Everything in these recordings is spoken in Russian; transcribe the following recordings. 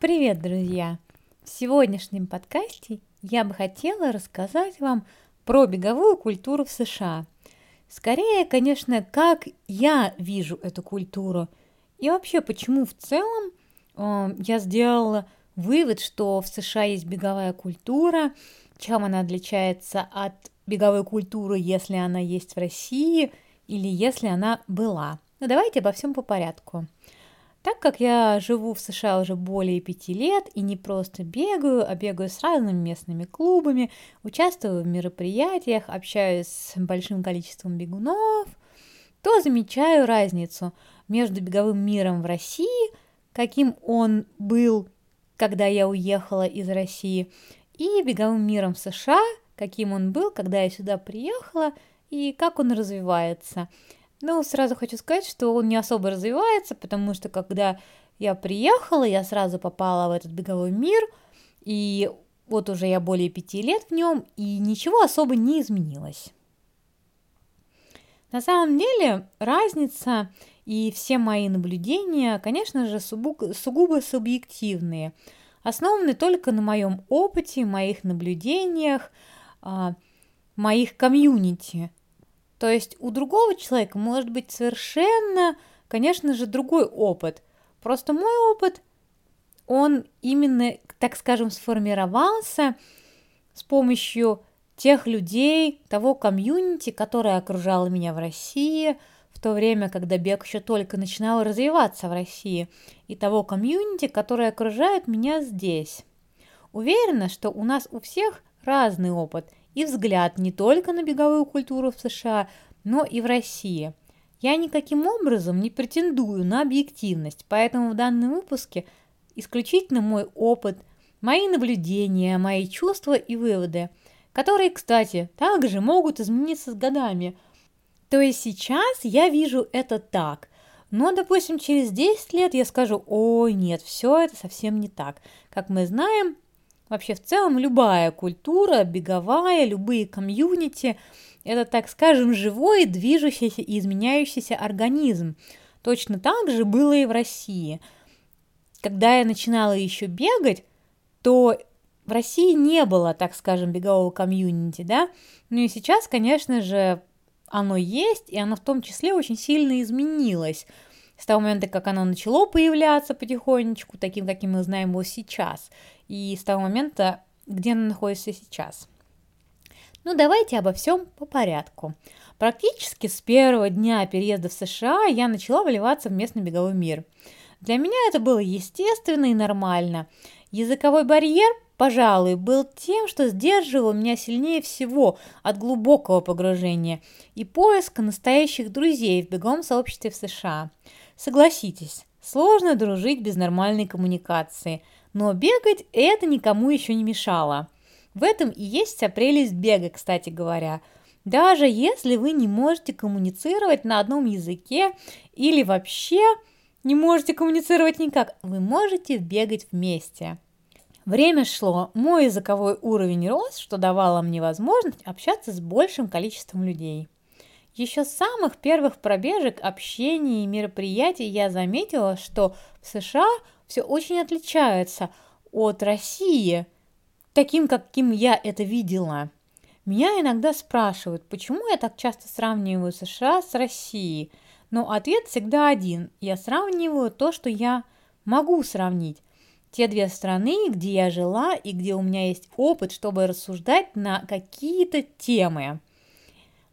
Привет, друзья! В сегодняшнем подкасте я бы хотела рассказать вам про беговую культуру в США. Скорее, конечно, как я вижу эту культуру и вообще, почему в целом э, я сделала вывод, что в США есть беговая культура, чем она отличается от беговой культуры, если она есть в России или если она была. Ну давайте обо всем по порядку. Так как я живу в США уже более пяти лет и не просто бегаю, а бегаю с разными местными клубами, участвую в мероприятиях, общаюсь с большим количеством бегунов, то замечаю разницу между беговым миром в России, каким он был, когда я уехала из России, и беговым миром в США, каким он был, когда я сюда приехала, и как он развивается – ну, сразу хочу сказать, что он не особо развивается, потому что когда я приехала, я сразу попала в этот беговой мир, и вот уже я более пяти лет в нем, и ничего особо не изменилось. На самом деле разница и все мои наблюдения, конечно же, сугубо субъективные, основаны только на моем опыте, моих наблюдениях, а, моих комьюнити – то есть у другого человека может быть совершенно, конечно же, другой опыт. Просто мой опыт, он именно, так скажем, сформировался с помощью тех людей, того комьюнити, которое окружало меня в России, в то время, когда бег еще только начинал развиваться в России, и того комьюнити, которое окружает меня здесь. Уверена, что у нас у всех разный опыт – и взгляд не только на беговую культуру в США, но и в России. Я никаким образом не претендую на объективность, поэтому в данном выпуске исключительно мой опыт, мои наблюдения, мои чувства и выводы, которые, кстати, также могут измениться с годами. То есть сейчас я вижу это так, но, допустим, через 10 лет я скажу, ой, нет, все это совсем не так. Как мы знаем, Вообще, в целом, любая культура, беговая, любые комьюнити – это, так скажем, живой, движущийся и изменяющийся организм. Точно так же было и в России. Когда я начинала еще бегать, то в России не было, так скажем, бегового комьюнити, да, ну и сейчас, конечно же, оно есть, и оно в том числе очень сильно изменилось с того момента, как оно начало появляться потихонечку, таким, каким мы знаем его сейчас и с того момента, где она находится сейчас. Ну, давайте обо всем по порядку. Практически с первого дня переезда в США я начала вливаться в местный беговой мир. Для меня это было естественно и нормально. Языковой барьер, пожалуй, был тем, что сдерживал меня сильнее всего от глубокого погружения и поиска настоящих друзей в беговом сообществе в США. Согласитесь, сложно дружить без нормальной коммуникации – но бегать это никому еще не мешало. В этом и есть вся прелесть бега, кстати говоря. Даже если вы не можете коммуницировать на одном языке или вообще не можете коммуницировать никак, вы можете бегать вместе. Время шло, мой языковой уровень рос, что давало мне возможность общаться с большим количеством людей. Еще с самых первых пробежек, общения и мероприятий я заметила, что в США все очень отличается от России, таким, каким я это видела. Меня иногда спрашивают, почему я так часто сравниваю США с Россией. Но ответ всегда один. Я сравниваю то, что я могу сравнить. Те две страны, где я жила и где у меня есть опыт, чтобы рассуждать на какие-то темы.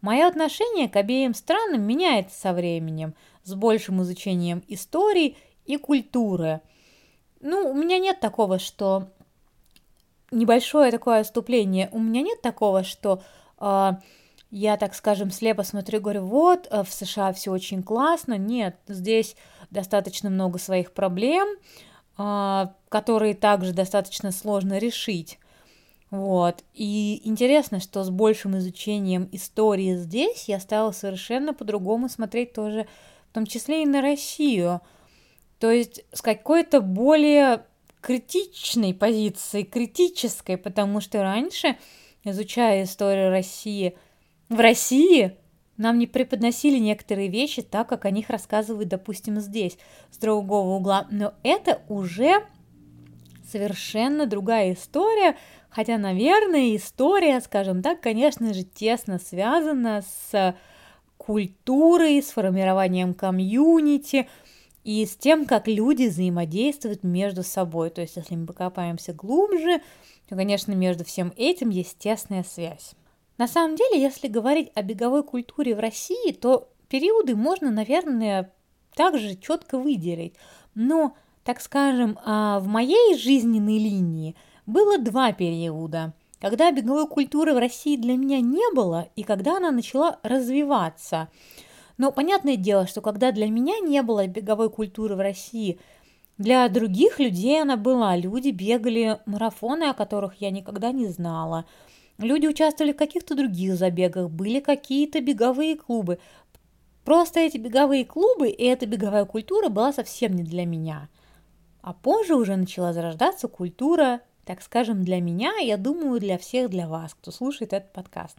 Мое отношение к обеим странам меняется со временем, с большим изучением истории и культуры – ну, у меня нет такого, что небольшое такое отступление. У меня нет такого, что э, я, так скажем, слепо смотрю и говорю, вот, э, в США все очень классно. Нет, здесь достаточно много своих проблем, э, которые также достаточно сложно решить. Вот. И интересно, что с большим изучением истории здесь я стала совершенно по-другому смотреть тоже, в том числе и на Россию – то есть с какой-то более критичной позиции, критической, потому что раньше, изучая историю России, в России нам не преподносили некоторые вещи так, как о них рассказывают, допустим, здесь, с другого угла. Но это уже совершенно другая история, хотя, наверное, история, скажем так, конечно же, тесно связана с культурой, с формированием комьюнити и с тем, как люди взаимодействуют между собой. То есть, если мы покопаемся глубже, то, конечно, между всем этим есть тесная связь. На самом деле, если говорить о беговой культуре в России, то периоды можно, наверное, также четко выделить. Но, так скажем, а, в моей жизненной линии было два периода, когда беговой культуры в России для меня не было и когда она начала развиваться. Но понятное дело, что когда для меня не было беговой культуры в России, для других людей она была. Люди бегали марафоны, о которых я никогда не знала. Люди участвовали в каких-то других забегах, были какие-то беговые клубы. Просто эти беговые клубы и эта беговая культура была совсем не для меня. А позже уже начала зарождаться культура, так скажем, для меня, я думаю, для всех, для вас, кто слушает этот подкаст.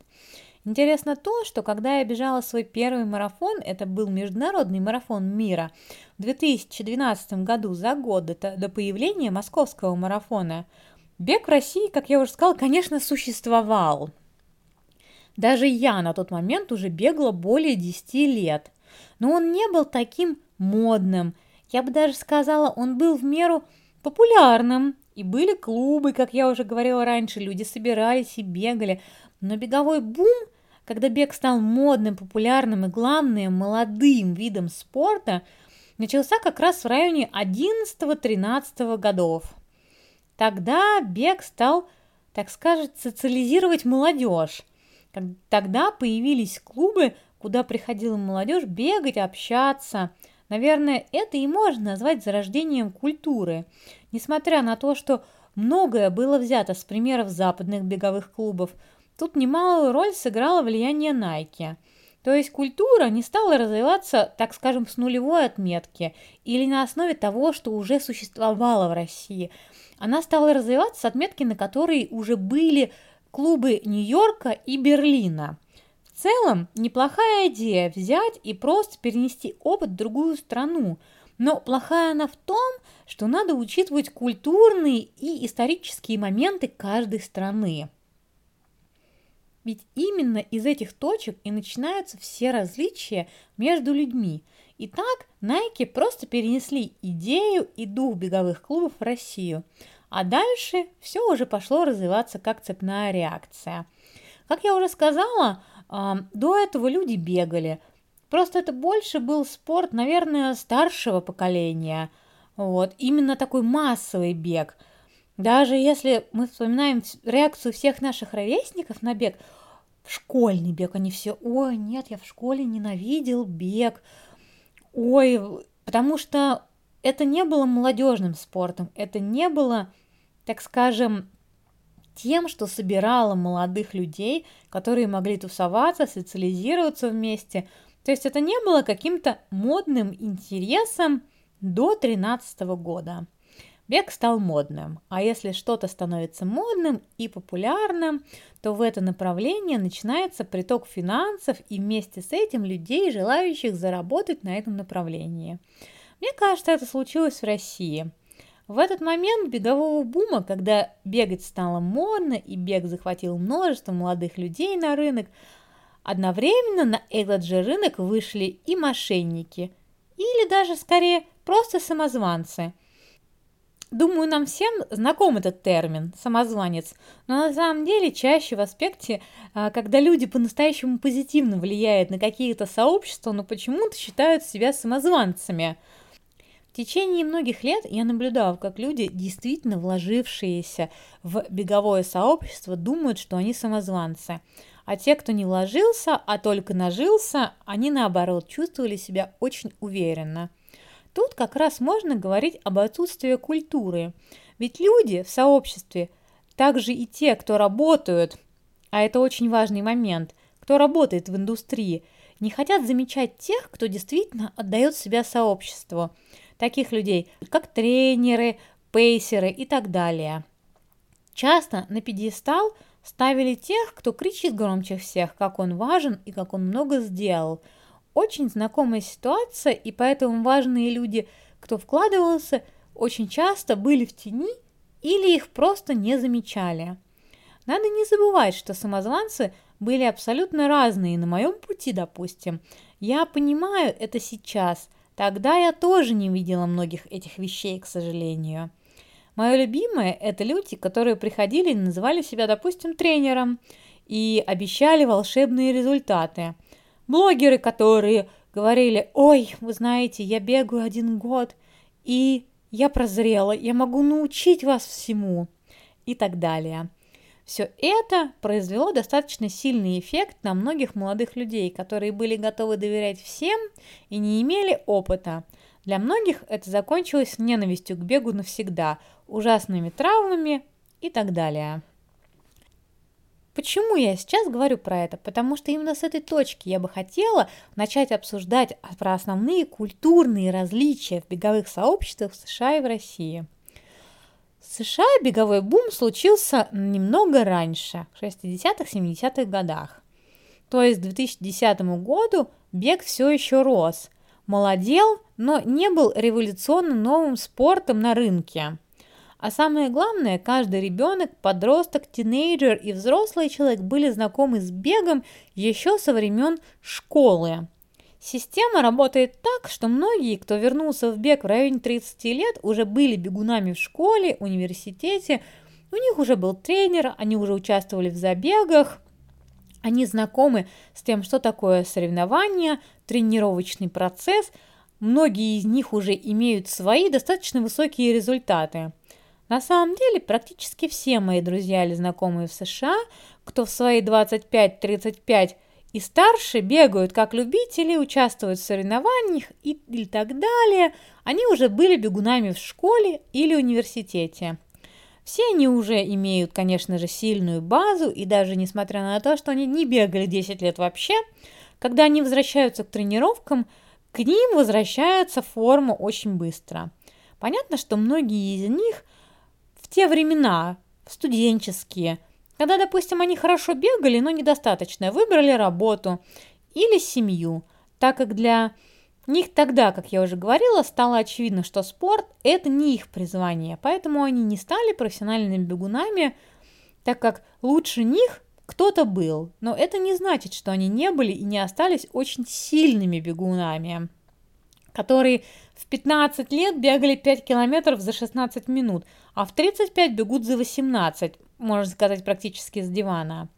Интересно то, что когда я бежала свой первый марафон, это был международный марафон мира, в 2012 году, за год до, появления московского марафона, бег в России, как я уже сказала, конечно, существовал. Даже я на тот момент уже бегала более 10 лет. Но он не был таким модным. Я бы даже сказала, он был в меру популярным. И были клубы, как я уже говорила раньше, люди собирались и бегали. Но беговой бум, когда бег стал модным, популярным и, главное, молодым видом спорта, начался как раз в районе 11-13 годов. Тогда бег стал, так сказать, социализировать молодежь. Тогда появились клубы, куда приходила молодежь бегать, общаться. Наверное, это и можно назвать зарождением культуры. Несмотря на то, что многое было взято с примеров западных беговых клубов, тут немалую роль сыграло влияние Nike. То есть культура не стала развиваться, так скажем, с нулевой отметки или на основе того, что уже существовало в России. Она стала развиваться с отметки, на которой уже были клубы Нью-Йорка и Берлина. В целом, неплохая идея взять и просто перенести опыт в другую страну, но плохая она в том, что надо учитывать культурные и исторические моменты каждой страны. Ведь именно из этих точек и начинаются все различия между людьми. Итак, Nike просто перенесли идею и дух беговых клубов в Россию – а дальше все уже пошло развиваться как цепная реакция. Как я уже сказала, до этого люди бегали. Просто это больше был спорт, наверное, старшего поколения. Вот, именно такой массовый бег. Даже если мы вспоминаем реакцию всех наших ровесников на бег, школьный бег, они все, ой, нет, я в школе ненавидел бег, ой, потому что это не было молодежным спортом, это не было, так скажем, тем, что собирало молодых людей, которые могли тусоваться, социализироваться вместе. То есть это не было каким-то модным интересом до 13 года. Бег стал модным, а если что-то становится модным и популярным, то в это направление начинается приток финансов и вместе с этим людей, желающих заработать на этом направлении. Мне кажется, это случилось в России. В этот момент бегового бума, когда бегать стало модно и бег захватил множество молодых людей на рынок, одновременно на этот же рынок вышли и мошенники, или даже скорее просто самозванцы. Думаю, нам всем знаком этот термин «самозванец», но на самом деле чаще в аспекте, а, когда люди по-настоящему позитивно влияют на какие-то сообщества, но почему-то считают себя самозванцами – течение многих лет я наблюдала, как люди, действительно вложившиеся в беговое сообщество, думают, что они самозванцы. А те, кто не вложился, а только нажился, они наоборот чувствовали себя очень уверенно. Тут как раз можно говорить об отсутствии культуры. Ведь люди в сообществе, также и те, кто работают, а это очень важный момент, кто работает в индустрии, не хотят замечать тех, кто действительно отдает себя сообществу таких людей, как тренеры, пейсеры и так далее. Часто на пьедестал ставили тех, кто кричит громче всех, как он важен и как он много сделал. Очень знакомая ситуация, и поэтому важные люди, кто вкладывался, очень часто были в тени или их просто не замечали. Надо не забывать, что самозванцы были абсолютно разные на моем пути, допустим. Я понимаю это сейчас. Тогда я тоже не видела многих этих вещей, к сожалению. Мое любимое – это люди, которые приходили и называли себя, допустим, тренером и обещали волшебные результаты. Блогеры, которые говорили, ой, вы знаете, я бегаю один год, и я прозрела, я могу научить вас всему и так далее. Все это произвело достаточно сильный эффект на многих молодых людей, которые были готовы доверять всем и не имели опыта. Для многих это закончилось ненавистью к бегу навсегда, ужасными травмами и так далее. Почему я сейчас говорю про это? Потому что именно с этой точки я бы хотела начать обсуждать про основные культурные различия в беговых сообществах в США и в России – США беговой бум случился немного раньше, в 60-70-х годах. То есть к 2010 году бег все еще рос, молодел, но не был революционно новым спортом на рынке. А самое главное, каждый ребенок, подросток, тинейджер и взрослый человек были знакомы с бегом еще со времен школы. Система работает так, что многие, кто вернулся в бег в районе 30 лет, уже были бегунами в школе, университете, у них уже был тренер, они уже участвовали в забегах, они знакомы с тем, что такое соревнование, тренировочный процесс, многие из них уже имеют свои достаточно высокие результаты. На самом деле, практически все мои друзья или знакомые в США, кто в свои 25-35 и старше бегают как любители, участвуют в соревнованиях и, и так далее. Они уже были бегунами в школе или университете. Все они уже имеют, конечно же, сильную базу, и даже несмотря на то, что они не бегали 10 лет вообще, когда они возвращаются к тренировкам, к ним возвращается форма очень быстро. Понятно, что многие из них в те времена, студенческие, когда, допустим, они хорошо бегали, но недостаточно, выбрали работу или семью, так как для них тогда, как я уже говорила, стало очевидно, что спорт – это не их призвание, поэтому они не стали профессиональными бегунами, так как лучше них кто-то был, но это не значит, что они не были и не остались очень сильными бегунами, которые в 15 лет бегали 5 километров за 16 минут, а в 35 бегут за 18 можно сказать, практически с дивана.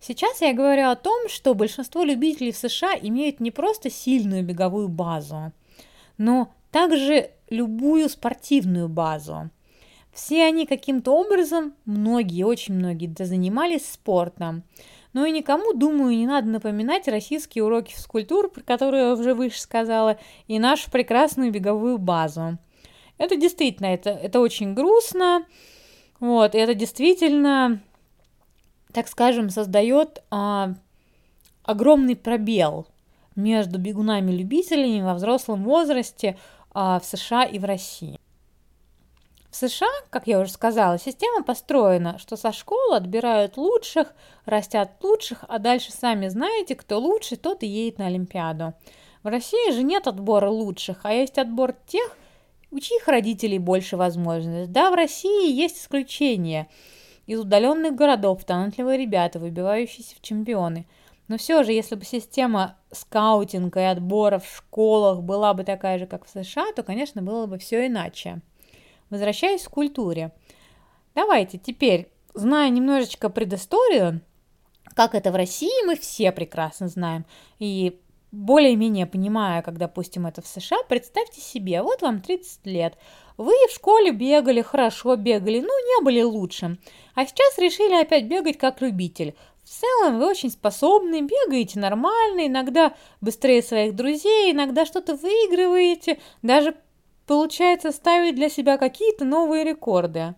Сейчас я говорю о том, что большинство любителей в США имеют не просто сильную беговую базу, но также любую спортивную базу. Все они каким-то образом, многие, очень многие, занимались спортом. Но и никому, думаю, не надо напоминать российские уроки физкультуры, про которые я уже выше сказала, и нашу прекрасную беговую базу. Это действительно, это, это очень грустно, вот, и это действительно, так скажем, создает а, огромный пробел между бегунами-любителями во взрослом возрасте а, в США и в России. В США, как я уже сказала, система построена, что со школы отбирают лучших, растят лучших, а дальше сами знаете, кто лучше, тот и едет на Олимпиаду. В России же нет отбора лучших, а есть отбор тех, у чьих родителей больше возможностей. Да, в России есть исключения. Из удаленных городов талантливые ребята, выбивающиеся в чемпионы. Но все же, если бы система скаутинга и отбора в школах была бы такая же, как в США, то, конечно, было бы все иначе. Возвращаясь к культуре. Давайте теперь, зная немножечко предысторию, как это в России, мы все прекрасно знаем. И более-менее понимая, как, допустим, это в США, представьте себе, вот вам 30 лет, вы в школе бегали, хорошо бегали, ну, не были лучшим, а сейчас решили опять бегать как любитель. В целом вы очень способны, бегаете нормально, иногда быстрее своих друзей, иногда что-то выигрываете, даже получается ставить для себя какие-то новые рекорды.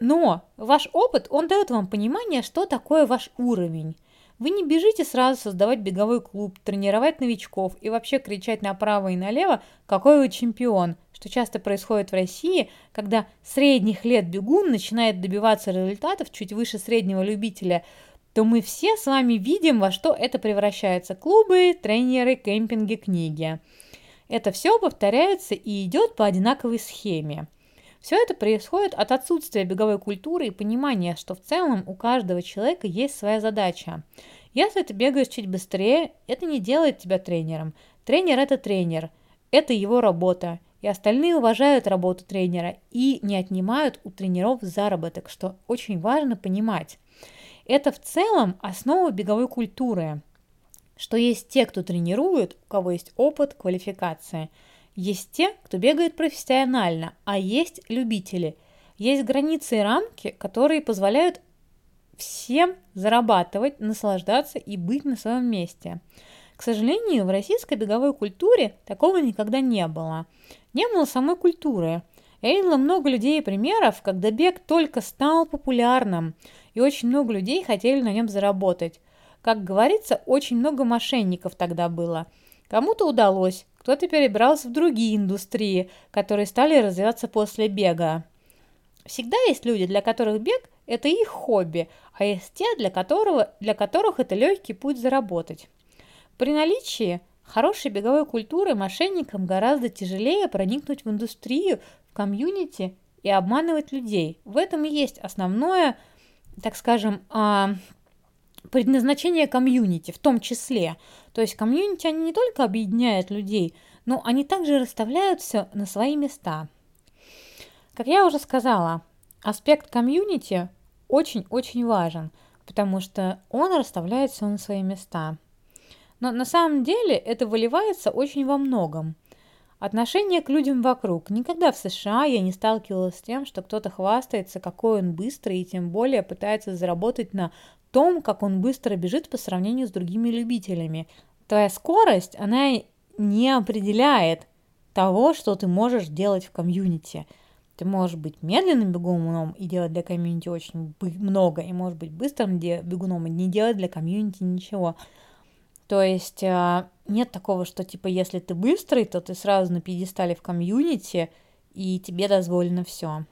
Но ваш опыт, он дает вам понимание, что такое ваш уровень. Вы не бежите сразу создавать беговой клуб, тренировать новичков и вообще кричать направо и налево, какой вы чемпион, что часто происходит в России, когда средних лет бегун начинает добиваться результатов чуть выше среднего любителя, то мы все с вами видим, во что это превращается. Клубы, тренеры, кемпинги, книги. Это все повторяется и идет по одинаковой схеме. Все это происходит от отсутствия беговой культуры и понимания, что в целом у каждого человека есть своя задача. Если ты бегаешь чуть быстрее, это не делает тебя тренером. Тренер – это тренер, это его работа. И остальные уважают работу тренера и не отнимают у тренеров заработок, что очень важно понимать. Это в целом основа беговой культуры, что есть те, кто тренирует, у кого есть опыт, квалификация. Есть те, кто бегает профессионально, а есть любители. Есть границы и рамки, которые позволяют всем зарабатывать, наслаждаться и быть на своем месте. К сожалению, в российской беговой культуре такого никогда не было. Не было самой культуры. Я видела много людей и примеров, когда бег только стал популярным, и очень много людей хотели на нем заработать. Как говорится, очень много мошенников тогда было. Кому-то удалось, кто-то перебрался в другие индустрии, которые стали развиваться после бега. Всегда есть люди, для которых бег – это их хобби, а есть те, для, которого, для которых это легкий путь заработать. При наличии хорошей беговой культуры мошенникам гораздо тяжелее проникнуть в индустрию, в комьюнити и обманывать людей. В этом и есть основное, так скажем, а, предназначение комьюнити в том числе. То есть комьюнити, они не только объединяют людей, но они также расставляют все на свои места. Как я уже сказала, аспект комьюнити очень-очень важен, потому что он расставляет все на свои места. Но на самом деле это выливается очень во многом. Отношение к людям вокруг. Никогда в США я не сталкивалась с тем, что кто-то хвастается, какой он быстрый, и тем более пытается заработать на том, как он быстро бежит по сравнению с другими любителями. Твоя скорость, она не определяет того, что ты можешь делать в комьюнити. Ты можешь быть медленным бегуном и делать для комьюнити очень много, и может быть быстрым бегуном и не делать для комьюнити ничего. То есть а, нет такого, что типа если ты быстрый, то ты сразу на пьедестале в комьюнити, и тебе дозволено все.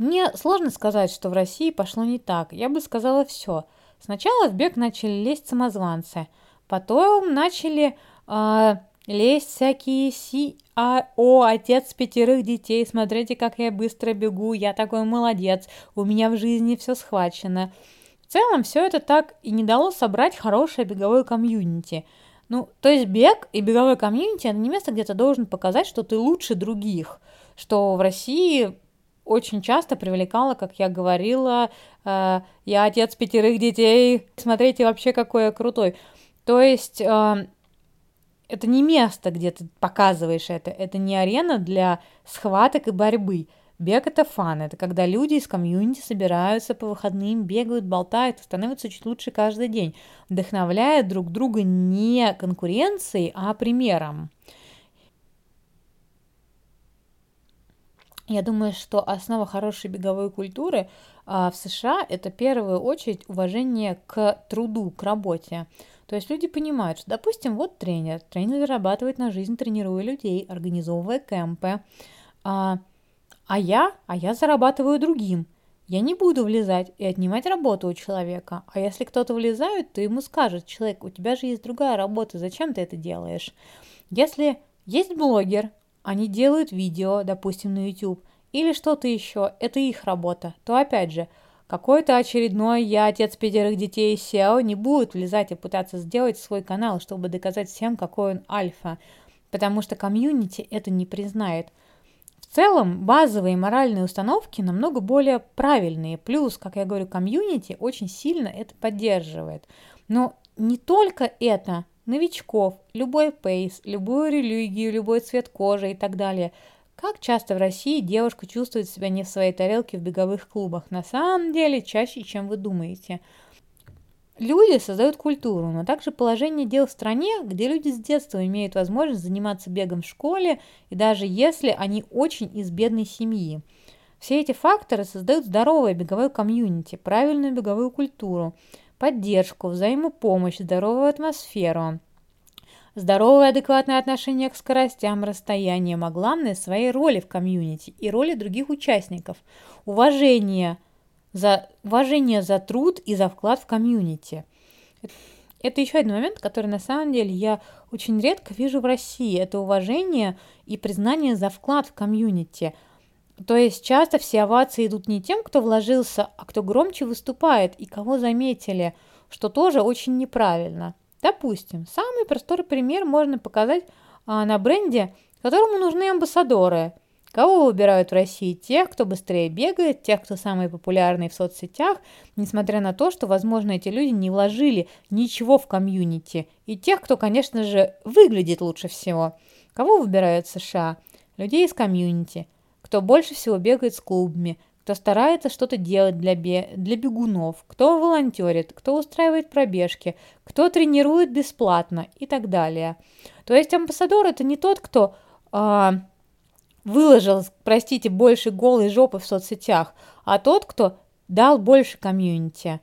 Мне сложно сказать, что в России пошло не так. Я бы сказала все. Сначала в бег начали лезть самозванцы, потом начали э, лезть всякие си, отец пятерых детей, смотрите, как я быстро бегу, я такой молодец, у меня в жизни все схвачено. В целом, все это так и не дало собрать хорошее беговое комьюнити. Ну, то есть бег и беговое комьюнити – это не место, где ты должен показать, что ты лучше других, что в России очень часто привлекало, как я говорила, э, я отец пятерых детей, смотрите вообще какой я крутой. То есть э, это не место, где ты показываешь это, это не арена для схваток и борьбы – Бег – это фан, это когда люди из комьюнити собираются по выходным, бегают, болтают, становятся чуть лучше каждый день, вдохновляя друг друга не конкуренцией, а примером. Я думаю, что основа хорошей беговой культуры а, в США – это в первую очередь уважение к труду, к работе. То есть люди понимают, что, допустим, вот тренер, тренер зарабатывает на жизнь, тренируя людей, организовывая кемпы, а, а я, а я зарабатываю другим. Я не буду влезать и отнимать работу у человека. А если кто-то влезает, то ему скажет, человек, у тебя же есть другая работа, зачем ты это делаешь? Если есть блогер, они делают видео, допустим, на YouTube, или что-то еще, это их работа, то опять же, какой-то очередной я, отец пятерых детей SEO, не будет влезать и пытаться сделать свой канал, чтобы доказать всем, какой он альфа, потому что комьюнити это не признает. В целом, базовые моральные установки намного более правильные. Плюс, как я говорю, комьюнити очень сильно это поддерживает. Но не только это, новичков, любой пейс, любую религию, любой цвет кожи и так далее. Как часто в России девушка чувствует себя не в своей тарелке в беговых клубах? На самом деле, чаще, чем вы думаете. Люди создают культуру, но также положение дел в стране, где люди с детства имеют возможность заниматься бегом в школе, и даже если они очень из бедной семьи. Все эти факторы создают здоровое беговое комьюнити, правильную беговую культуру, поддержку, взаимопомощь, здоровую атмосферу, здоровое адекватное отношение к скоростям, расстояниям, а главное – своей роли в комьюнити и роли других участников, уважение – за уважение за труд и за вклад в комьюнити. Это еще один момент, который на самом деле я очень редко вижу в России. Это уважение и признание за вклад в комьюнити. То есть часто все овации идут не тем, кто вложился, а кто громче выступает и кого заметили, что тоже очень неправильно. Допустим, самый простой пример можно показать а, на бренде, которому нужны амбассадоры. Кого выбирают в России? Тех, кто быстрее бегает, тех, кто самый популярный в соцсетях, несмотря на то, что, возможно, эти люди не вложили ничего в комьюнити, и тех, кто, конечно же, выглядит лучше всего. Кого выбирают США? Людей из комьюнити, кто больше всего бегает с клубами, кто старается что-то делать для, бе для бегунов, кто волонтерит, кто устраивает пробежки, кто тренирует бесплатно и так далее. То есть амбассадор это не тот, кто э, выложил, простите, больше голой жопы в соцсетях, а тот, кто дал больше комьюнити.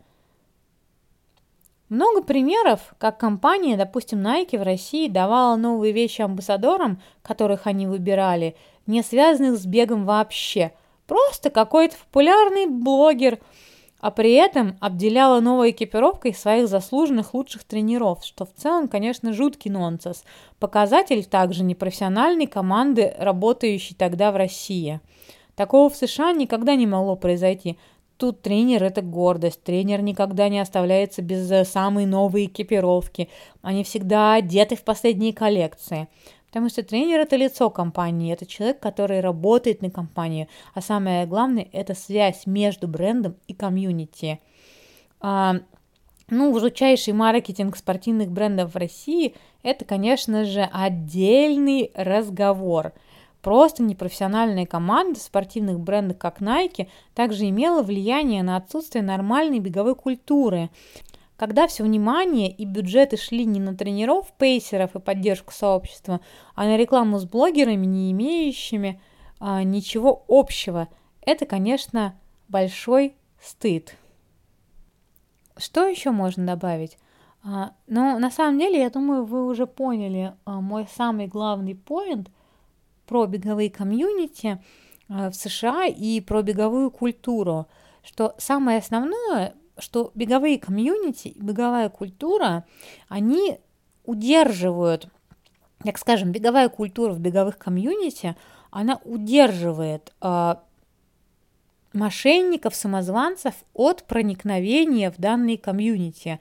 Много примеров, как компания, допустим, Nike в России давала новые вещи амбассадорам, которых они выбирали, не связанных с бегом вообще. Просто какой-то популярный блогер – а при этом обделяла новой экипировкой своих заслуженных лучших тренеров, что в целом, конечно, жуткий нонсенс. Показатель также непрофессиональной команды, работающей тогда в России. Такого в США никогда не могло произойти. Тут тренер – это гордость. Тренер никогда не оставляется без самой новой экипировки. Они всегда одеты в последние коллекции. Потому что тренер – это лицо компании, это человек, который работает на компанию, а самое главное – это связь между брендом и комьюнити. А, ну, высочайший маркетинг спортивных брендов в России – это, конечно же, отдельный разговор. Просто непрофессиональная команда спортивных брендов, как Nike, также имела влияние на отсутствие нормальной беговой культуры. Когда все внимание и бюджеты шли не на тренеров, пейсеров и поддержку сообщества, а на рекламу с блогерами, не имеющими а, ничего общего, это, конечно, большой стыд. Что еще можно добавить? А, ну, на самом деле, я думаю, вы уже поняли а, мой самый главный поинт про беговые комьюнити а, в США и про беговую культуру, что самое основное что беговые комьюнити, беговая культура, они удерживают, так скажем, беговая культура в беговых комьюнити, она удерживает э, мошенников, самозванцев от проникновения в данные комьюнити.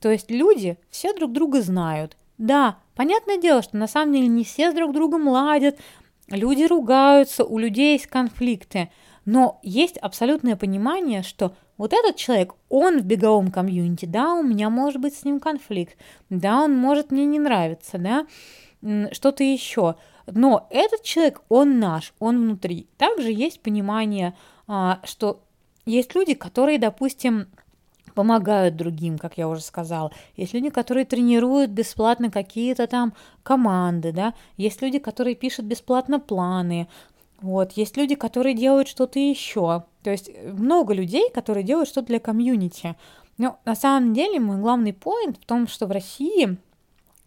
То есть люди все друг друга знают. Да, понятное дело, что на самом деле не все с друг другом ладят, люди ругаются, у людей есть конфликты, но есть абсолютное понимание, что вот этот человек, он в беговом комьюнити, да, у меня может быть с ним конфликт, да, он может мне не нравиться, да, что-то еще. Но этот человек, он наш, он внутри. Также есть понимание, а, что есть люди, которые, допустим, помогают другим, как я уже сказала. Есть люди, которые тренируют бесплатно какие-то там команды, да. Есть люди, которые пишут бесплатно планы. Вот, есть люди, которые делают что-то еще. То есть э, много людей, которые делают что-то для комьюнити. Но на самом деле мой главный поинт в том, что в России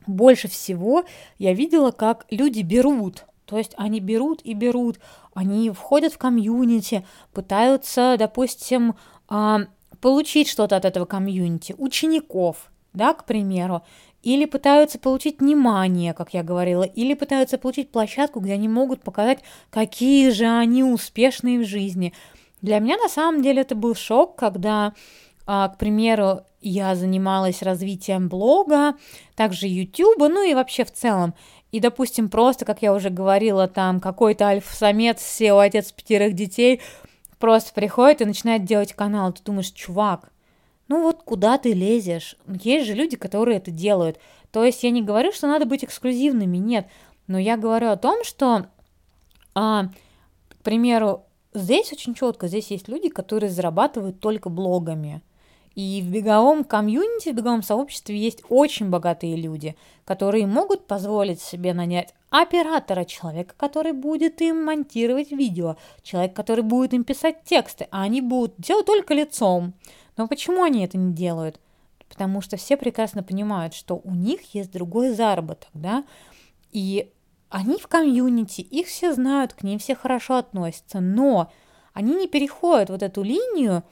больше всего я видела, как люди берут. То есть они берут и берут, они входят в комьюнити, пытаются, допустим, а, получить что-то от этого комьюнити, учеников, да, к примеру, или пытаются получить внимание, как я говорила, или пытаются получить площадку, где они могут показать, какие же они успешные в жизни. Для меня на самом деле это был шок, когда, а, к примеру, я занималась развитием блога, также YouTube, ну и вообще в целом. И, допустим, просто, как я уже говорила, там какой-то альфа-самец, SEO, отец пятерых детей, просто приходит и начинает делать канал. Ты думаешь, чувак, ну вот куда ты лезешь? Есть же люди, которые это делают. То есть я не говорю, что надо быть эксклюзивными, нет. Но я говорю о том, что, а, к примеру, здесь очень четко, здесь есть люди, которые зарабатывают только блогами. И в беговом комьюнити, в беговом сообществе есть очень богатые люди, которые могут позволить себе нанять оператора, человека, который будет им монтировать видео, человек, который будет им писать тексты, а они будут делать только лицом. Но почему они это не делают? Потому что все прекрасно понимают, что у них есть другой заработок, да, и они в комьюнити, их все знают, к ним все хорошо относятся, но они не переходят вот эту линию,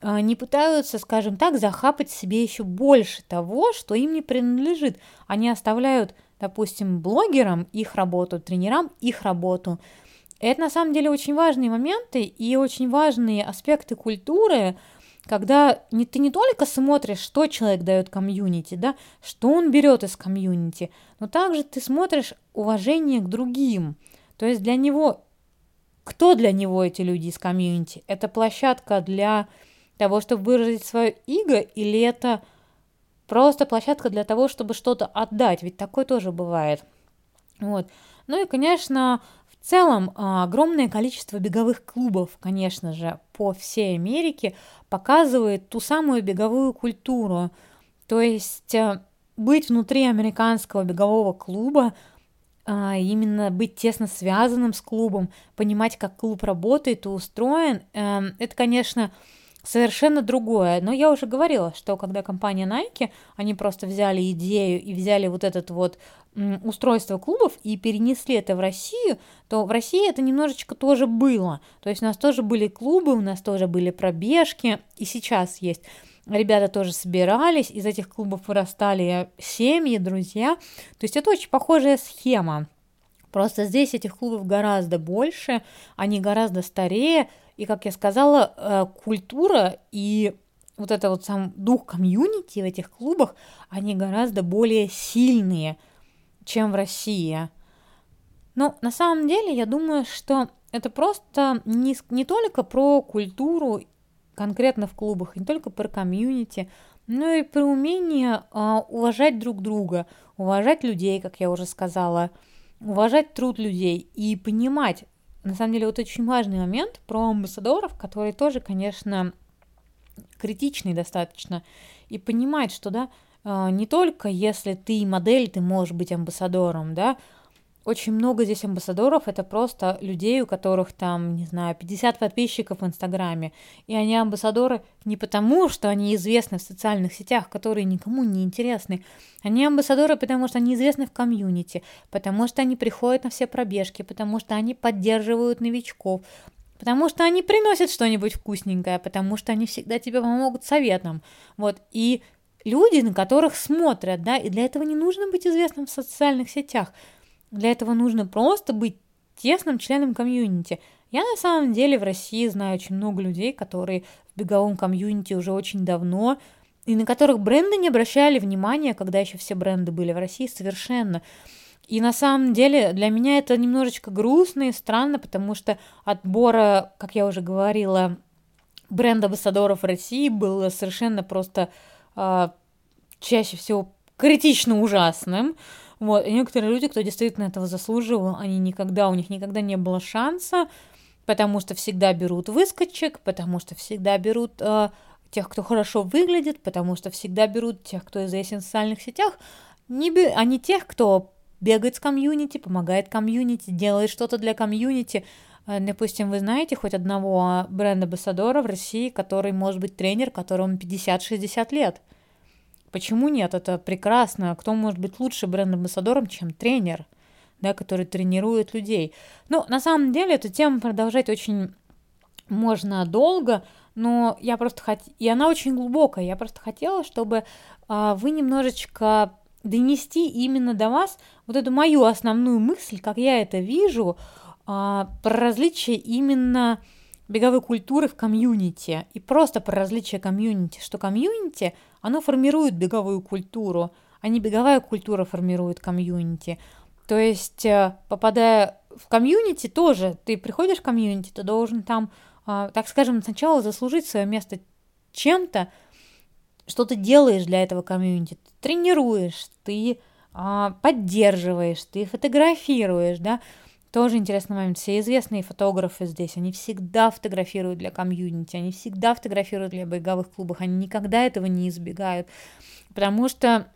а, не пытаются, скажем так, захапать себе еще больше того, что им не принадлежит. Они оставляют, допустим, блогерам их работу, тренерам их работу, Это на самом деле очень важные моменты и очень важные аспекты культуры, когда не, ты не только смотришь, что человек дает комьюнити, да, что он берет из комьюнити, но также ты смотришь уважение к другим. То есть для него, кто для него эти люди из комьюнити? Это площадка для того, чтобы выразить свое иго, или это просто площадка для того, чтобы что-то отдать? Ведь такое тоже бывает. Вот. Ну и, конечно, в целом а, огромное количество беговых клубов, конечно же, по всей Америке показывает ту самую беговую культуру. То есть э, быть внутри американского бегового клуба, а, именно быть тесно связанным с клубом, понимать, как клуб работает и устроен, эм, это, конечно, совершенно другое. Но я уже говорила, что когда компания Nike, они просто взяли идею и взяли вот этот вот устройство клубов и перенесли это в Россию, то в России это немножечко тоже было. То есть у нас тоже были клубы, у нас тоже были пробежки, и сейчас есть. Ребята тоже собирались, из этих клубов вырастали семьи, друзья. То есть это очень похожая схема. Просто здесь этих клубов гораздо больше, они гораздо старее, и, как я сказала, э, культура и вот это вот сам дух комьюнити в этих клубах, они гораздо более сильные, чем в России. Но на самом деле я думаю, что это просто не, не только про культуру конкретно в клубах, не только про комьюнити, но и про умение э, уважать друг друга, уважать людей, как я уже сказала, уважать труд людей и понимать, на самом деле, вот очень важный момент про амбассадоров, который тоже, конечно, критичный достаточно, и понимать, что, да, не только если ты модель, ты можешь быть амбассадором, да, очень много здесь амбассадоров, это просто людей, у которых там, не знаю, 50 подписчиков в Инстаграме. И они амбассадоры не потому, что они известны в социальных сетях, которые никому не интересны. Они амбассадоры, потому что они известны в комьюнити, потому что они приходят на все пробежки, потому что они поддерживают новичков, потому что они приносят что-нибудь вкусненькое, потому что они всегда тебе помогут советом. Вот, и люди, на которых смотрят, да, и для этого не нужно быть известным в социальных сетях – для этого нужно просто быть тесным членом комьюнити. Я на самом деле в России знаю очень много людей, которые в беговом комьюнити уже очень давно, и на которых бренды не обращали внимания, когда еще все бренды были в России совершенно. И на самом деле для меня это немножечко грустно и странно, потому что отбора, как я уже говорила, бренд-амбассадоров России было совершенно просто чаще всего критично ужасным. Вот, и некоторые люди, кто действительно этого заслуживал, они никогда, у них никогда не было шанса, потому что всегда берут выскочек, потому что всегда берут э, тех, кто хорошо выглядит, потому что всегда берут тех, кто известен в социальных сетях, не бе... а не тех, кто бегает с комьюнити, помогает комьюнити, делает что-то для комьюнити. Э, допустим, вы знаете хоть одного бренда-амбассадора в России, который может быть тренер, которому 50-60 лет – Почему нет? Это прекрасно. Кто может быть лучше бренд-амбассадором, чем тренер, да, который тренирует людей? Ну, на самом деле, эту тему продолжать очень можно долго, но я просто хотела, и она очень глубокая, я просто хотела, чтобы а, вы немножечко донести именно до вас вот эту мою основную мысль, как я это вижу, а, про различия именно беговой культуры в комьюнити и просто про различия комьюнити, что комьюнити, оно формирует беговую культуру, а не беговая культура формирует комьюнити. То есть, э, попадая в комьюнити тоже, ты приходишь в комьюнити, ты должен там, а, так скажем, сначала заслужить свое место чем-то, что ты делаешь для этого комьюнити. Ты тренируешь, ты а, поддерживаешь, ты фотографируешь, да, тоже интересный момент. Все известные фотографы здесь, они всегда фотографируют для комьюнити, они всегда фотографируют для беговых клубов, они никогда этого не избегают. Потому что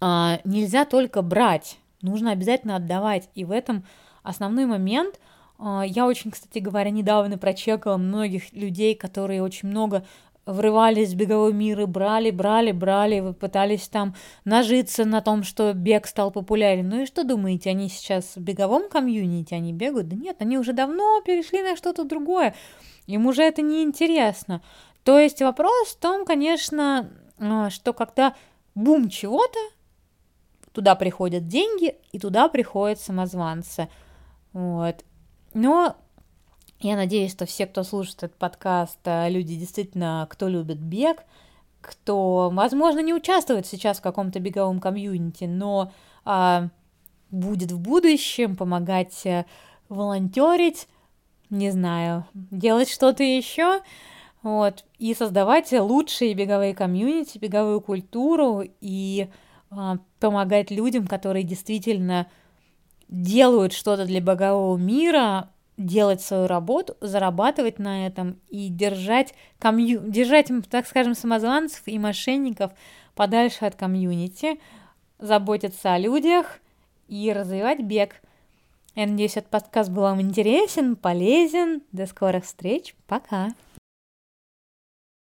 а, нельзя только брать, нужно обязательно отдавать. И в этом основной момент. А, я очень, кстати говоря, недавно прочекала многих людей, которые очень много врывались в беговой мир и брали, брали, брали, пытались там нажиться на том, что бег стал популярен. Ну и что думаете, они сейчас в беговом комьюнити, они бегают? Да нет, они уже давно перешли на что-то другое. Им уже это не интересно. То есть вопрос в том, конечно, а, что когда бум чего-то, туда приходят деньги, и туда приходят самозванцы. Вот. Но я надеюсь, что все, кто слушает этот подкаст, э, люди действительно, кто любит бег, кто, возможно, не участвует сейчас в каком-то беговом комьюнити, но а, будет в будущем помогать э, волонтерить, не знаю, делать что-то еще, вот, и создавать лучшие беговые комьюнити, беговую культуру и а, помогать людям, которые действительно делают что-то для бегового мира, делать свою работу, зарабатывать на этом и держать, комью... держать, так скажем, самозванцев и мошенников подальше от комьюнити, заботиться о людях и развивать бег. Я надеюсь, этот подкаст был вам интересен, полезен. До скорых встреч. Пока.